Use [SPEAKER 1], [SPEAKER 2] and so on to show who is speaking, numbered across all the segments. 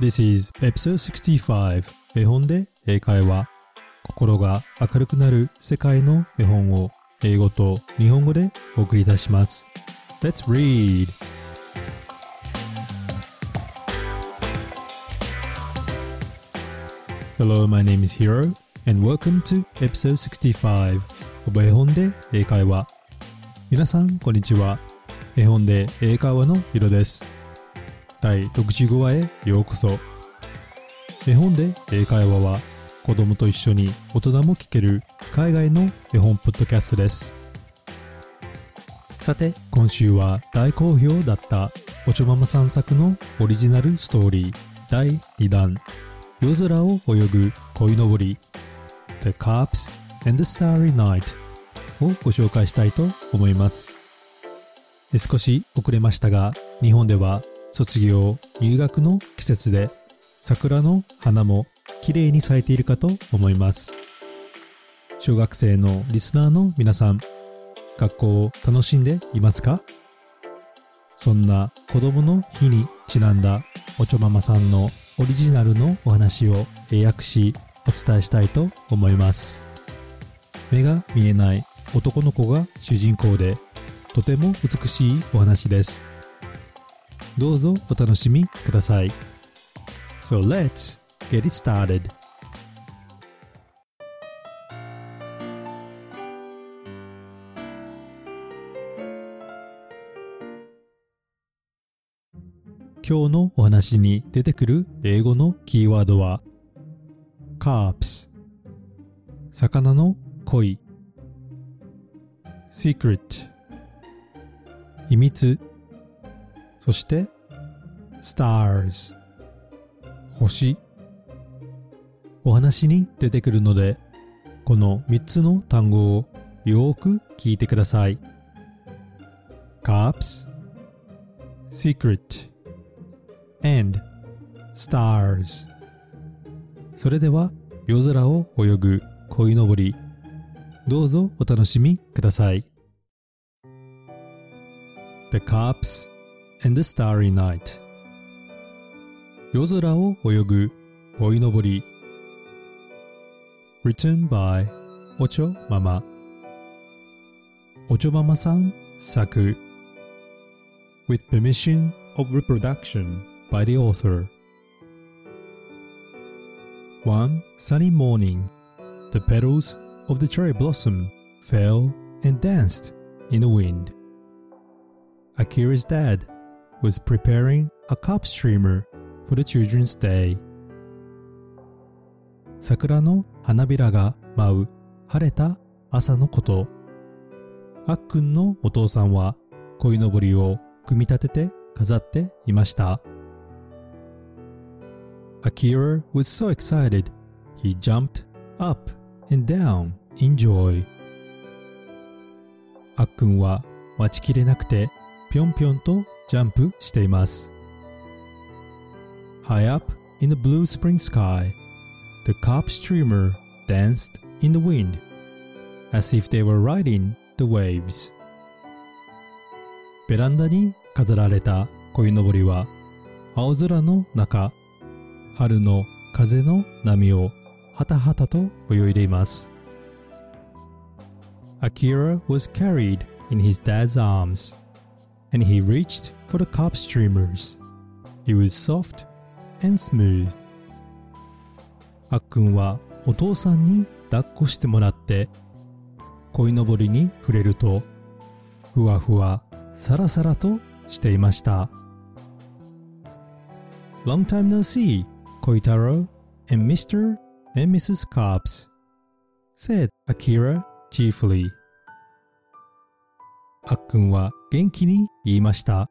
[SPEAKER 1] This is episode 65絵本で英会話。心が明るくなる世界の絵本を英語と日本語でお送りいたします。Let's read! Hello, my name is Hiro and welcome to episode 65of 絵本で英会話。皆さんこんにちは。絵本で英会話のヒロです第65話へようこそ。絵本で英会話は子供と一緒に大人も聞ける海外の絵本ポッドキャストです。さて今週は大好評だったおちょままさん作のオリジナルストーリー第2弾。夜空を泳ぐ鯉のぼり The Carps and the Starry Night をご紹介したいと思います。少し遅れましたが日本では卒業入学の季節で桜の花も綺麗に咲いているかと思います。小学生のリスナーの皆さん学校を楽しんでいますか？そんな子供の日にちなんだおちょままさんのオリジナルのお話を英訳しお伝えしたいと思います。目が見えない男の子が主人公でとても美しいお話です。どうぞお楽しみください。So let's get it started. 今日のお話に出てくる英語のキーワードは carps 魚の恋。secret 秘密。そして stars 星。お話に出てくるのでこの3つの単語をよく聞いてください。carps secret and stars それでは夜空を泳ぐ鯉のぼり。どうぞお楽しみください。The Carps and the Starry Night 夜空を泳ぐ鯉のぼり Written by おちょママおちょママさん作 With permission of reproduction by the author. One sunny morning, the petals of the cherry blossom fell and danced in the wind. Akira's dad was preparing a cup streamer for the Children's Day. 桜の花びらが舞う晴れた朝のこと。あっくんのお父さんは鯉のぼりを組み立てて飾っていました。Akira was so excited, he jumped up and down in joy. あっくんは待ちきれなくてぴょんぴょんと ジャンプしています。High up in the blue spring sky, the carp streamer danced in the wind as if they were riding the waves. ベランダに飾られた鯉のぼりは青空の中春の風の波をはたはたと泳いでいます Akira was carried in his dad's arms and he reached for the carp streamers He was soft and smooth あっくんはお父さんに抱っこしてもらって鯉のぼりに触れるとふわふわさらさらとしていました Long time no see, Koitaro and Mr. and Mrs. Carps, said Akira cheerfully. あっくんは元気に言いました。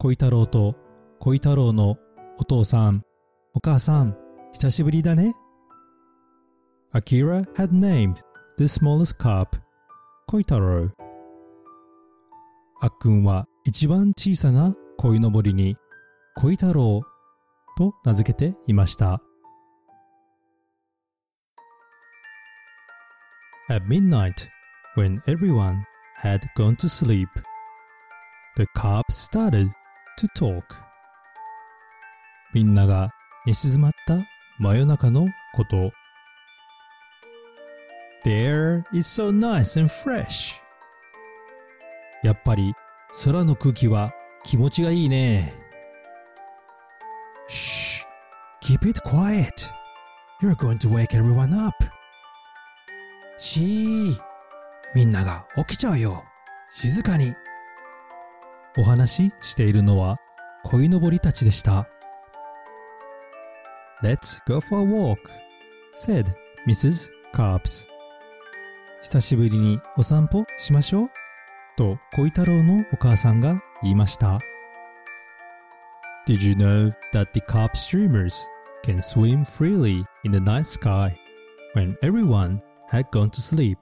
[SPEAKER 1] 小太郎と小太郎のお父さん、お母さん、久しぶりだね。Akira had named the smallest carp 小太郎。あっくんは一番小さな鯉のぼりに小太郎と名付けていました。At midnight, when everyone had gone to sleep, the carp started to talk. みんなが寝静まった真夜中のこと。The air is so nice and fresh. やっぱり空の空気は気持ちがいいね。Shh, keep it quiet. You're going to wake everyone up. しー、みんなが起きちゃうよ。静かに。お話ししているのは鯉のぼりたちでした。Let's go for a walk, said Mrs. Carps. 久しぶりにお散歩しましょうと鯉太郎のお母さんが言いました。Did you know that the carp streamers can swim freely in the night sky when everyone had gone to sleep?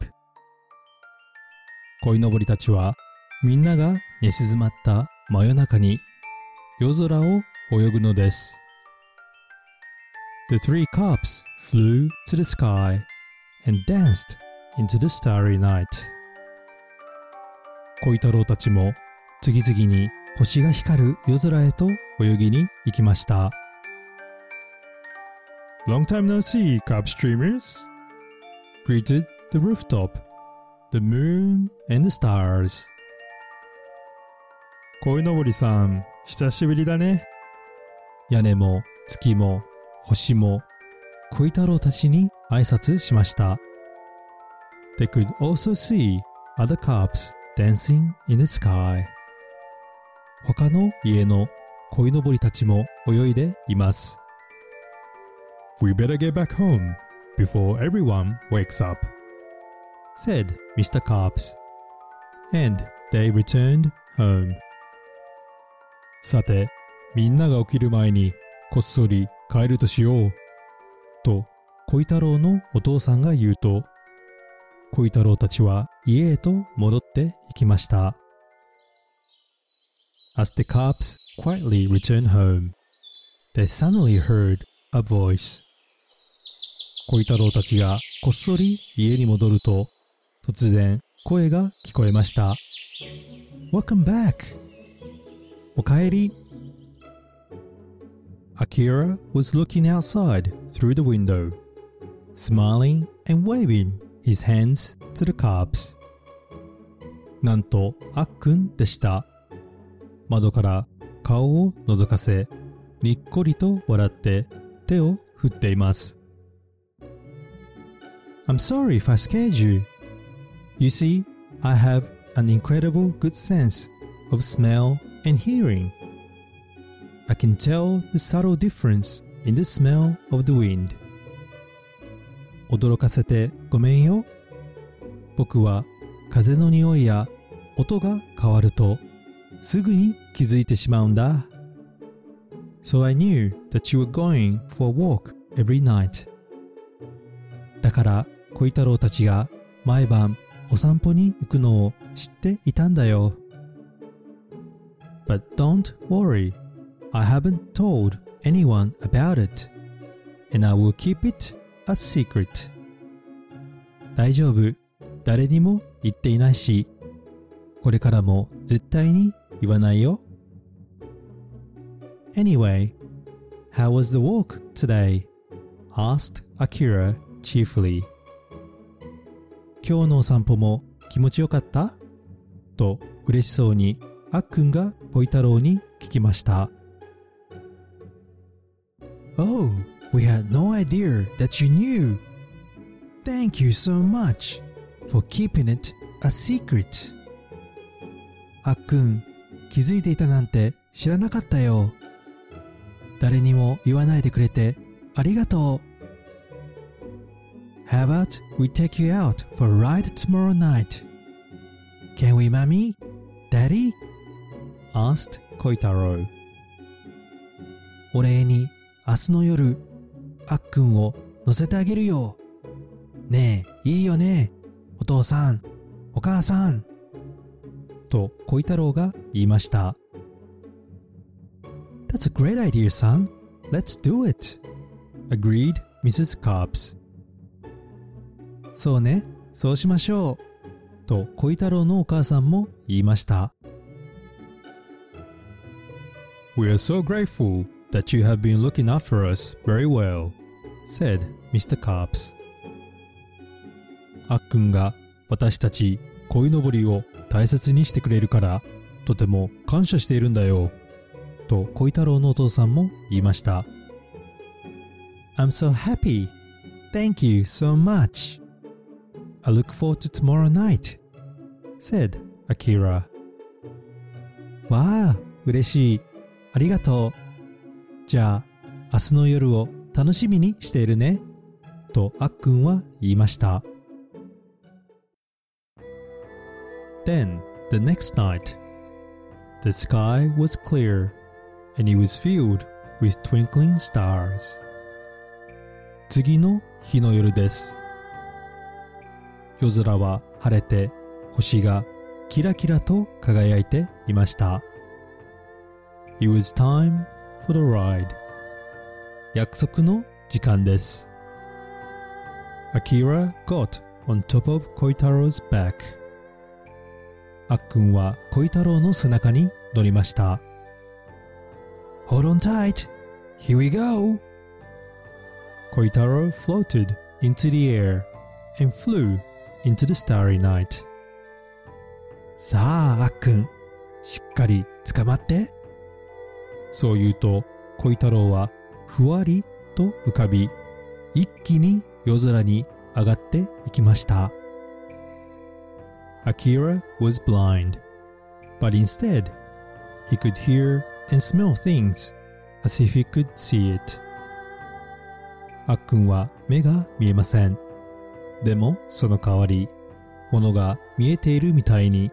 [SPEAKER 1] 鯉のぼりたちはみんなが寝静まった真夜中に夜空を泳ぐのです。The three carps flew to the sky and danced into the starry night. 鯉太郎たちも次々に星が光る夜空へと泳ぎに行きました。Long time no see, carp streamers! greeted the rooftop, the moon and the stars. 鯉のぼりさん、久しぶりだね。屋根も月も星も鯉太郎たちに挨拶しました。They could also see other carps dancing in the sky. 他の家の鯉のぼりたちも泳いでいます。We better get back home before everyone wakes up, said Mr. Carps. And they returned home. さて、みんなが起きる前にこっそり帰るとしよう。と、小太郎のお父さんが言うと、小太郎たちは家へと戻っていきました。As the carps quietly returned home, they suddenly heard a voice. 小太郎たちがこっそり家に戻ると、突然声が聞こえました。Welcome back! おかえり Akira was looking outside through the window, smiling and waving his hands to the carps. なんと、あっくんでした。窓から顔を覗かせ、にっこりと笑って手を振っています。I'm sorry if I scared you. You see, I have an incredible good sense of smell and hearing. I can tell the subtle difference in the smell of the wind. 驚かせてごめんよ。僕は風の匂いや音が変わるとすぐに気づいてしまうんだ。So I knew that you were going for a walk every night. だから小太郎たちが毎晩お散歩に行くのを知っていたんだよ。But don't worry. I haven't told anyone about it. And I will keep it a secret. 大丈夫。誰にも言っていないし、これからも絶対に言わないよ。Anyway, how was the walk today? asked Akira cheerfully. 今日のお散歩も気持ちよかったと嬉しそうにあっくんが小太郎に聞きました。Oh, we had no idea that you knew. Thank you so much for keeping it a secret. あっくん、気づいていたなんて知らなかったよ。誰にも言わないでくれてありがとう。How about we take you out for a ride tomorrow night? Can we, mommy? Daddy? Asked 小太郎。お礼に明日の夜、あっくんを乗せてあげるよ。ねえ、いいよね。お父さん、お母さん。と小太郎が言いました。That's a great idea, son. Let's do it. Agreed Mrs. Cobbs. そうね、そうしましょう。と小太郎のお母さんも言いました。We are so grateful that you have been looking after us very well, said Mr. Carps. あっくんが私たち鯉のぼりを大切にしてくれるからとても感謝しているんだよ。と鯉太郎のお父さんも言いました。I'm so happy. Thank you so much. I look forward to tomorrow night, said Akira. わあ、嬉しい。ありがとう。じゃあ、明日の夜を楽しみにしているね。とあっくんは言いました。Then, the next night, the sky was clear and it was filled with twinkling stars. 次の日の夜です。夜空は晴れて星がキラキラと輝いていました。It was time for the ride. 約束の時間です。Akira got on top of Koitaro's back. あっくんは小太郎の背中に乗りました。Hold on tight! Here we go! 小太郎 floated into the air and flew into the starry night. さあ、あっくん、しっかり捕まって。そう言うと、小太郎はふわりと浮かび、一気に夜空に上がっていきました。Akira was blind, but instead, he could hear and smell things as if he could see it. あっくんは目が見えません。でもその代わり、物が見えているみたいに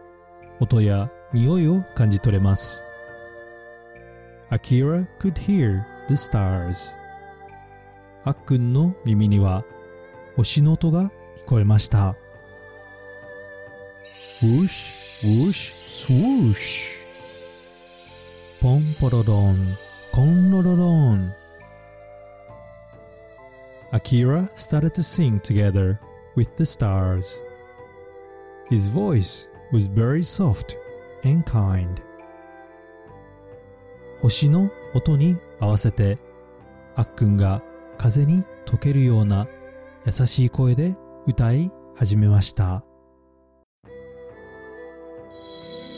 [SPEAKER 1] 音や匂いを感じ取れます。Akira could hear the stars. あっくんの耳には星の音が聞こえました。Whoosh, whoosh, swoosh. Pom porodon, konrorodon. Akira started to sing together with the stars. His voice was very soft and kind. 星の音に合わせてあっくんが風に溶けるような優しい声で歌い始めました。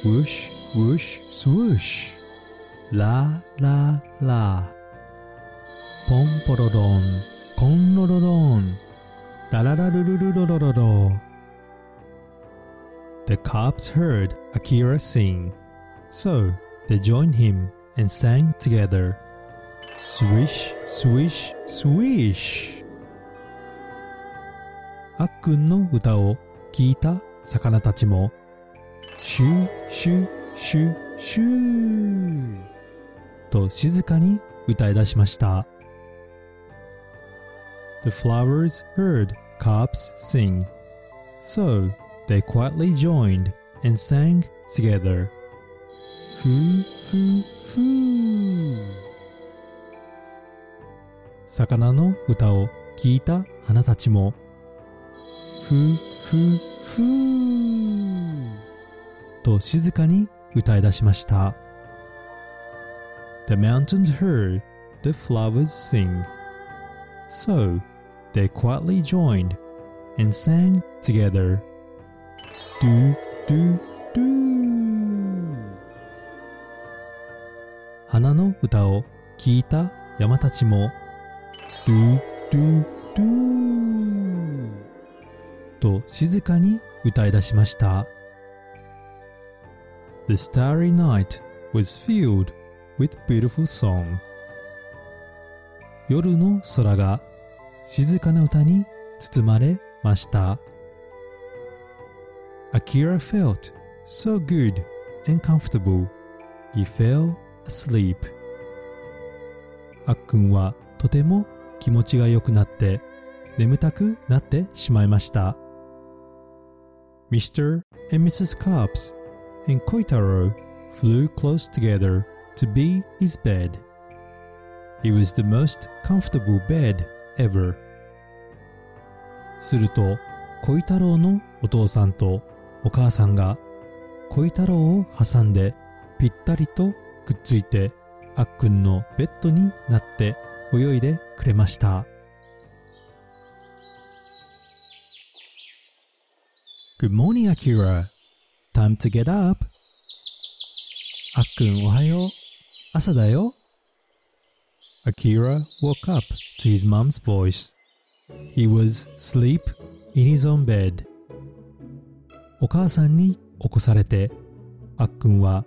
[SPEAKER 1] Whoosh, whoosh, swoosh. La, la, la. Pom, porodon. Con, rorodon. La, la, la, lu, lu, lu, lu, lu, lu. The cops heard Akira sing, so they joined him and sang together. Swish, swish, swish. あっくんの歌を聞いた魚たちもシュシュシュシュと静かに歌い出しました。The flowers heard carps sing, so they quietly joined and sang together. ふふふー魚の歌を聞いた花たちもふふふーと静かに歌い出しました。The mountains heard the flowers sing. So they quietly joined and sang together. Do, do, do. 花の歌を聞いた山たちも Do, do, do と静かに歌い出しました。The starry night was filled with beautiful song. 夜の空が静かな歌に包まれました。Akira felt so good and comfortable. He fell asleep. あっくんはとても気持ちが良くなって眠たくなってしまいました。Mr. and Mrs. Carps and Koitaro flew close together to be his bed. It was the most comfortable bed ever. すると、小太郎のお父さんとお母さんが小太郎を挟んでぴったりとくっついてあっくんのベッドになって泳いでくれました Good morning, Akira. Time to get up. あっくんおはよう。朝だよ。Akira woke up to his mom's voice. He was asleep in his own bed. お母さんに起こされて、あっくんは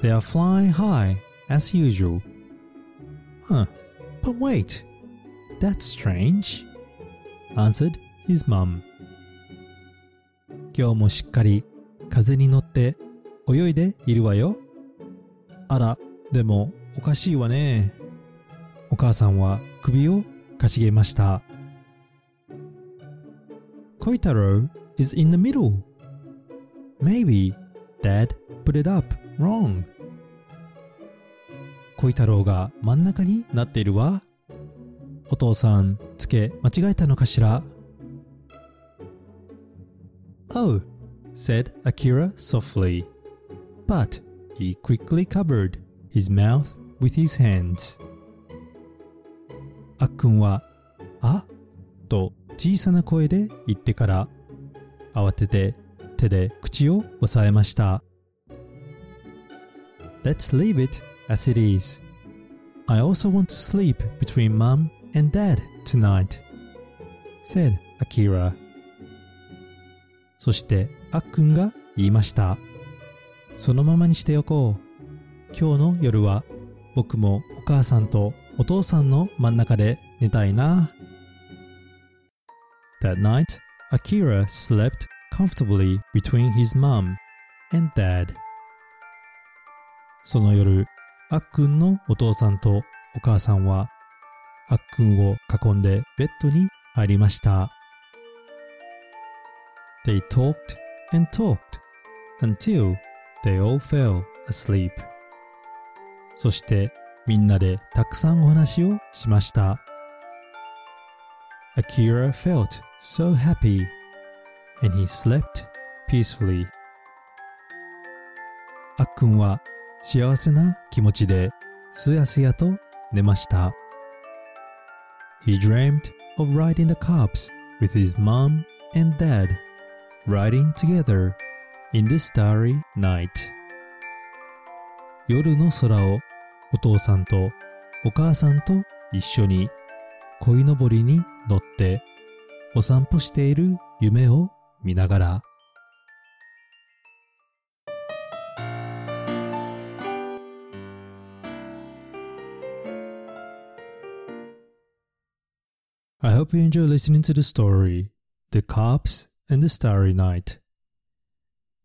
[SPEAKER 1] They are flying high as usual. Huh, but wait, that's strange, answered his mom. 今日もしっかり風に乗って泳いでいるわよ。あら、でもおかしいわね。お母さんは首をかしげました。Koitaro is in the middle. Maybe Dad put it up wrong. 小太郎が真ん中になっているわ。お父さん、つけ間違えたのかしら Oh, said Akira softly. But he quickly covered his mouth with his hands. あっくんは、あと小さな声で言ってから、慌てて手で口を押さえました。Let's leave it as it is. I also want to sleep between mom and dad tonight, said Akira. そしてあっくんが言いました。そのままにしておこう。今日の夜は僕もお母さんとお父さんの真ん中で寝たいな。That night, Akira slept comfortably between his mom and dad. その夜、あっくんのお父さんとお母さんはあっくんを囲んでベッドに入りました。They talked and talked until they all fell asleep. そしてみんなでたくさんお話をしました。Akira felt so happy and he slept peacefully. あっくんは幸せな気持ちですやすやと寝ました。He dreamed of riding the cops with his mom and dad riding together in the starry night 夜の空をお父さんとお母さんと一緒に鯉のぼりに乗ってお散歩している夢を見ながら I hope you enjoy listening to the story, The Cops and the Starry Night.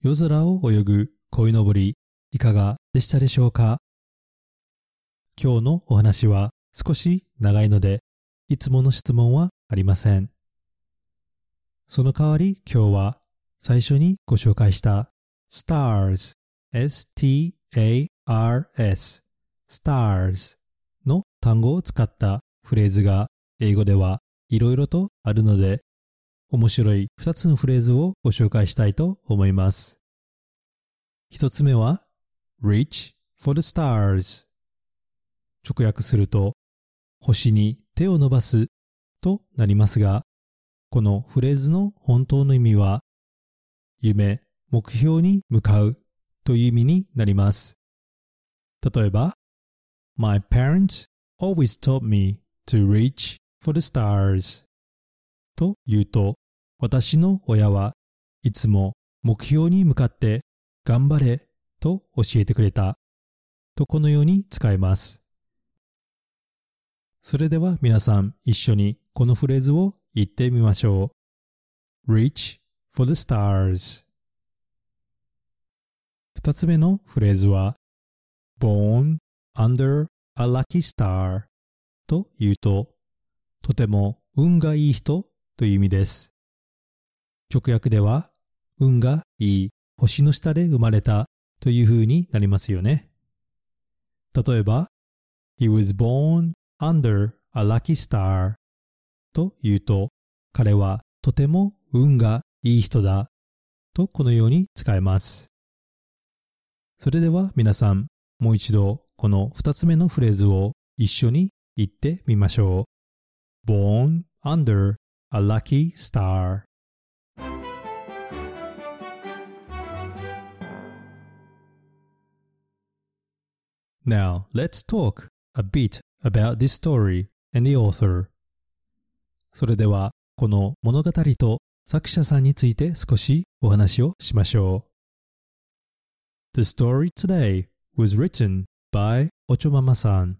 [SPEAKER 1] 夜空を泳ぐ鯉のぼり、いかがでしたでしょうか？今日のお話は少し長いので、いつもの質問はありません。その代わり今日は最初にご紹介した stars, s-t-a-r-s, stars の単語を使ったフレーズが英語ではいろいろとあるので、面白い2つのフレーズをご紹介したいと思います。1つ目は reach for the stars 直訳すると星に手を伸ばすとなりますが、このフレーズの本当の意味は夢、目標に向かうという意味になります。例えば、My parents always taught me to reach for the stars と言うと、私の親はいつも目標に向かって頑張れと教えてくれたとこのように使えます。それでは皆さん一緒にこのフレーズを言ってみましょう。reach for the stars 二つ目のフレーズは born under a lucky star と言うと、とても運がいい人という意味です。直訳では、運がいい星の下で生まれたという風になりますよね。例えば、He was born under a lucky star と言うと、彼はとても運がいい人だとこのように使えます。それでは皆さん、もう一度この二つ目のフレーズを一緒に言ってみましょう。born under a lucky star Now, let's talk a bit about this story and the author. それでは、この物語と作者さんについて少しお話をしましょう。The story today was written by Ochomama-san,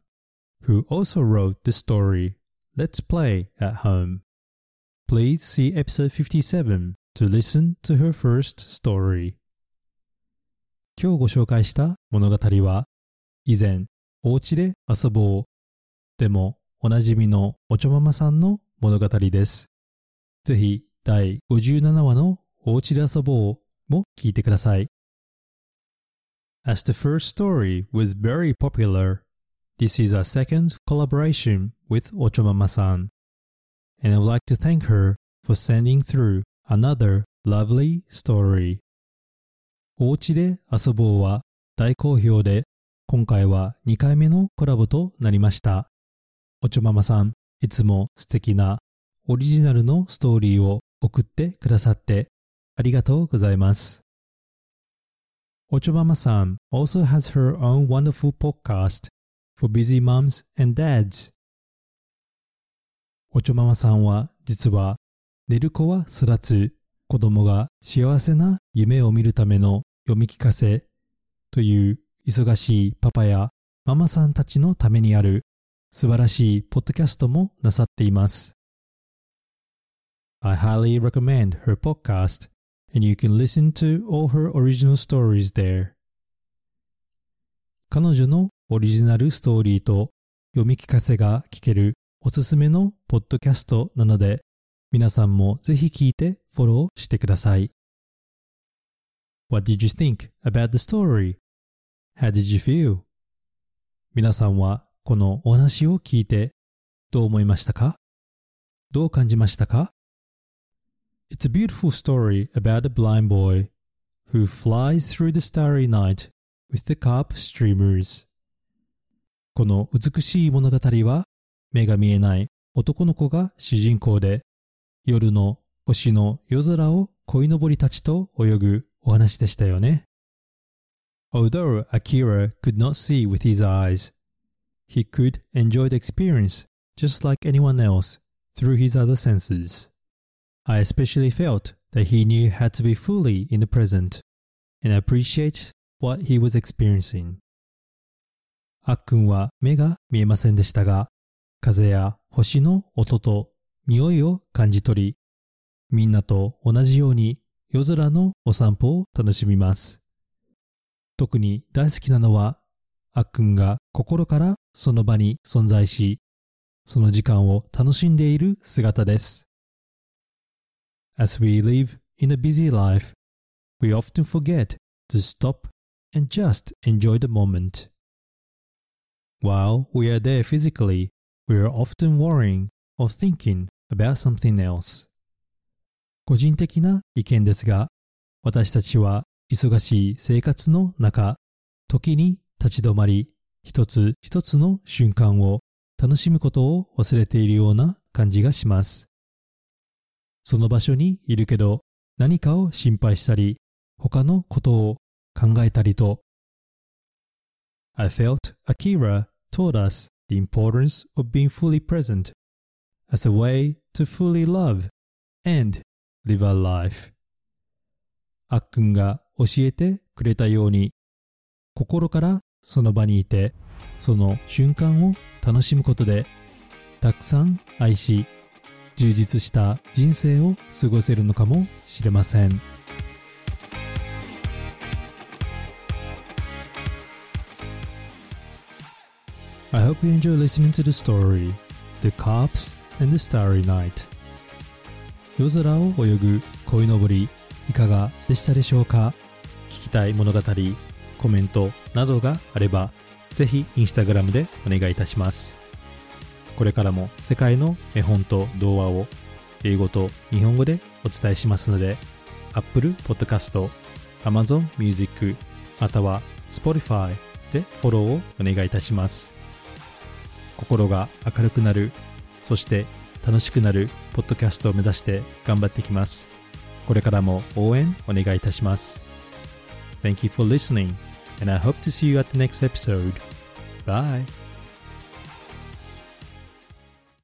[SPEAKER 1] who also wrote the story Let's Play at Home. Please see episode 57 to listen to her first story. 今日ご紹介した物語は以前、お家で遊ぼう。でも、おなじみのおちょままさんの物語です。ぜひ、第57話のお家で遊ぼうも聞いてください。As the first story was very popular, this is our second collaboration with Ochomama-san, and I would like to thank her for sending through another lovely story. お家で遊ぼうは大好評で今回は2回目のコラボとなりました。おちょままさん、いつも素敵なオリジナルのストーリーを送ってくださってありがとうございます。おちょままさん also has her own wonderful podcast for busy moms and dads. おちょままさんは実は寝る子は育つ子供が幸せな夢を見るための読み聞かせという忙しいパパやママさんたちのためにある素晴らしいポッドキャストもなさっています。I highly recommend her podcast and you can listen to all her original stories there. 彼女のオリジナルストーリーと読み聞かせが聞けるおすすめのポッドキャストなので皆さんもぜひ聞いてフォローしてください。What did you think about the story? How did you feel? 皆さんはこのお話を聞いてどう思いましたかどう感じましたか It's a beautiful story about a blind boy who flies through the starry night with the carp streamers. この美しい物語は目が見えない男の子が主人公で夜の星の夜空を鯉のぼりたちと泳ぐお話でしたよね。Although Akira could not see with his eyes, he could enjoy the experience just like anyone else through his other senses. I especially felt that he knew how to be fully in the present and appreciate what he was experiencing. あっくんは目が見えませんでしたが、風や星の音と匂いを感じ取り、みんなと同じように夜空のお散歩を楽しみます。特に大好きなのは、あっくんが心からその場に存在し、その時間を楽しんでいる姿です。As we live in a busy life, we often forget to stop and just enjoy the moment. While we are there physically, we are often worrying or thinking about something else. 個人的な意見ですが、私たちは忙しい生活の中、時に立ち止まり、一つ一つの瞬間を楽しむことを忘れているような感じがします。その場所にいるけど何かを心配したり、他のことを考えたりと。I felt Akira taught us the importance of being fully present as a way to fully love and live our life. あっくんが教えてくれたように心からその場にいてその瞬間を楽しむことでたくさん愛し充実した人生を過ごせるのかもしれません。I hope you enjoy listening to the story The Cops and the Starry Night. 夜空を泳ぐ鯉のぼりいかがでしたでしょうか？聞きたい物語コメントなどがあればぜひインスタグラムでお願いいたします。これからも世界の絵本と童話を英語と日本語でお伝えしますので Apple Podcast、Amazon Music または Spotify でフォローをお願いいたします。心が明るくなるそして楽しくなるポッドキャストを目指して頑張ってきますこれからも応援お願いいたします Thank you for listening and I hope to see you at the next episode. Bye.